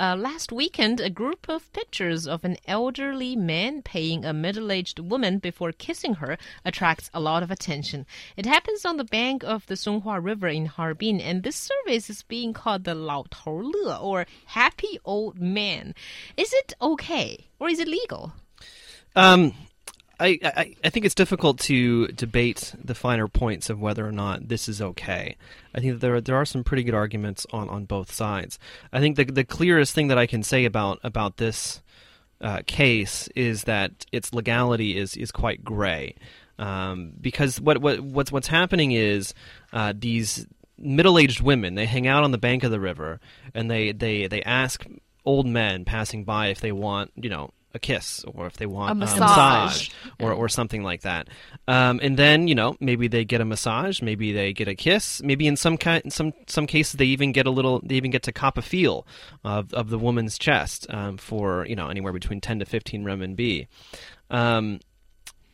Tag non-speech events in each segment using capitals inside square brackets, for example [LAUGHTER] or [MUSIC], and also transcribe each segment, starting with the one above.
uh, last weekend, a group of pictures of an elderly man paying a middle aged woman before kissing her attracts a lot of attention. It happens on the bank of the Songhua River in Harbin, and this service is being called the Lao Tou Le, or Happy Old Man. Is it okay, or is it legal? Um, I, I, I think it's difficult to debate the finer points of whether or not this is okay. I think that there are, there are some pretty good arguments on, on both sides. I think the the clearest thing that I can say about about this uh, case is that its legality is is quite gray, um, because what what what's what's happening is uh, these middle aged women they hang out on the bank of the river and they they they ask old men passing by if they want you know a kiss or if they want A a massage. massage or, or something like that. Um, and then you know maybe they get a massage, maybe they get a kiss, maybe in some kind some some cases they even get a little they even get to cop a feel of of the woman's chest um, for you know anywhere between ten to fifteen renminbi. Um,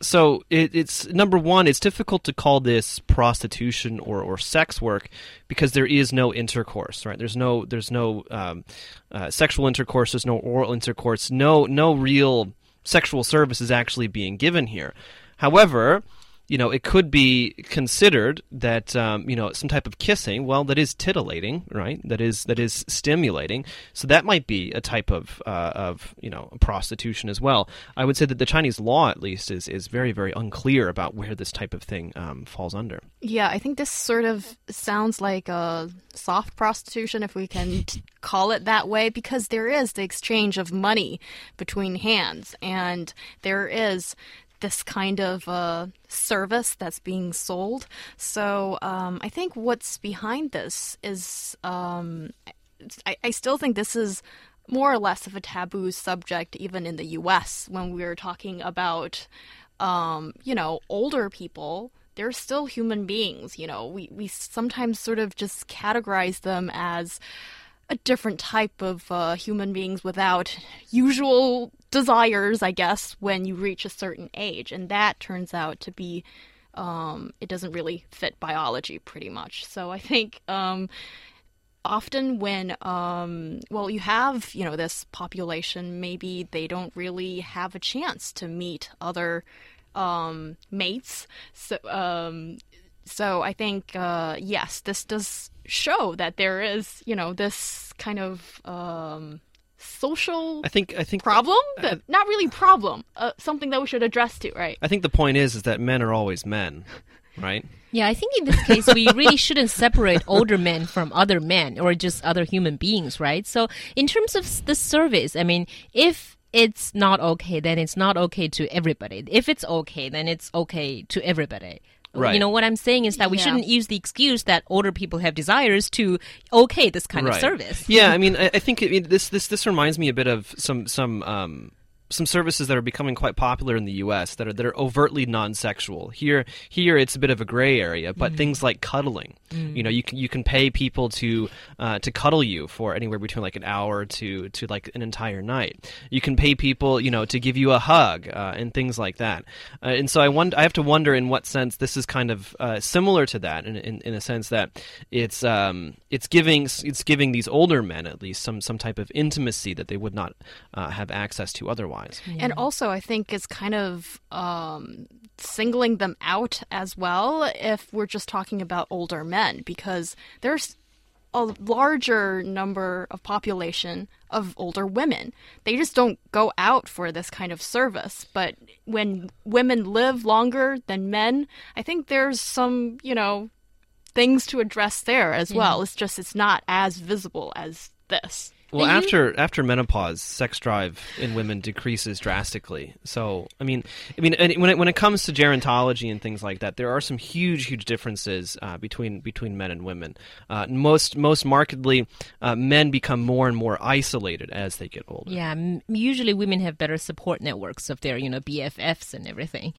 so it, it's number one. It's difficult to call this prostitution or, or sex work because there is no intercourse, right? There's no there's no um, uh, sexual intercourse. There's no oral intercourse. No no real sexual service is actually being given here. However, you know, it could be considered that um, you know some type of kissing. Well, that is titillating, right? That is that is stimulating. So that might be a type of uh, of you know prostitution as well. I would say that the Chinese law, at least, is is very very unclear about where this type of thing um, falls under. Yeah, I think this sort of sounds like a soft prostitution, if we can t- [LAUGHS] call it that way, because there is the exchange of money between hands, and there is this kind of uh, service that's being sold. So um, I think what's behind this is um, I, I still think this is more or less of a taboo subject, even in the US, when we're talking about, um, you know, older people. They're still human beings, you know. We, we sometimes sort of just categorize them as a different type of uh, human beings without usual desires, I guess, when you reach a certain age. And that turns out to be, um, it doesn't really fit biology pretty much. So I think um, often when um, well you have you know this population maybe they don't really have a chance to meet other um, mates so um, so I think uh, yes this does show that there is you know this kind of um, social I think I think problem but not really problem uh, something that we should address to right I think the point is is that men are always men, right? Yeah, I think in this case, we really shouldn't separate older men from other men or just other human beings, right? So, in terms of the service, I mean, if it's not okay, then it's not okay to everybody. If it's okay, then it's okay to everybody. Right. You know what I'm saying is that we Yeah. shouldn't use the excuse that older people have desires to okay this kind of service. Yeah, I mean, I, I think I mean, this this this reminds me a bit of some some um, some services that are becoming quite popular in the U.S. that are that are overtly non-sexual. Here here it's a bit of a gray area, but things like cuddling. You know, you can you can pay people to uh, to cuddle you for anywhere between like an hour to to like an entire night. You can pay people, you know, to give you a hug uh, and things like that. Uh, and so I wonder, I have to wonder in what sense this is kind of uh, similar to that, in, in in a sense that it's um it's giving it's giving these older men at least some some type of intimacy that they would not uh, have access to otherwise. And also, I think it's kind of um, singling them out as well if we're just talking about older men, because there's a larger number of population of older women. They just don't go out for this kind of service. But when women live longer than men, I think there's some, you know, things to address there as well. It's just it's not as visible as this. Well, after after menopause, sex drive in women decreases drastically. So, I mean, I mean, and when it, when it comes to gerontology and things like that, there are some huge, huge differences uh, between between men and women. Uh, most most markedly, uh, men become more and more isolated as they get older. Yeah, usually women have better support networks of their, you know, BFFs and everything.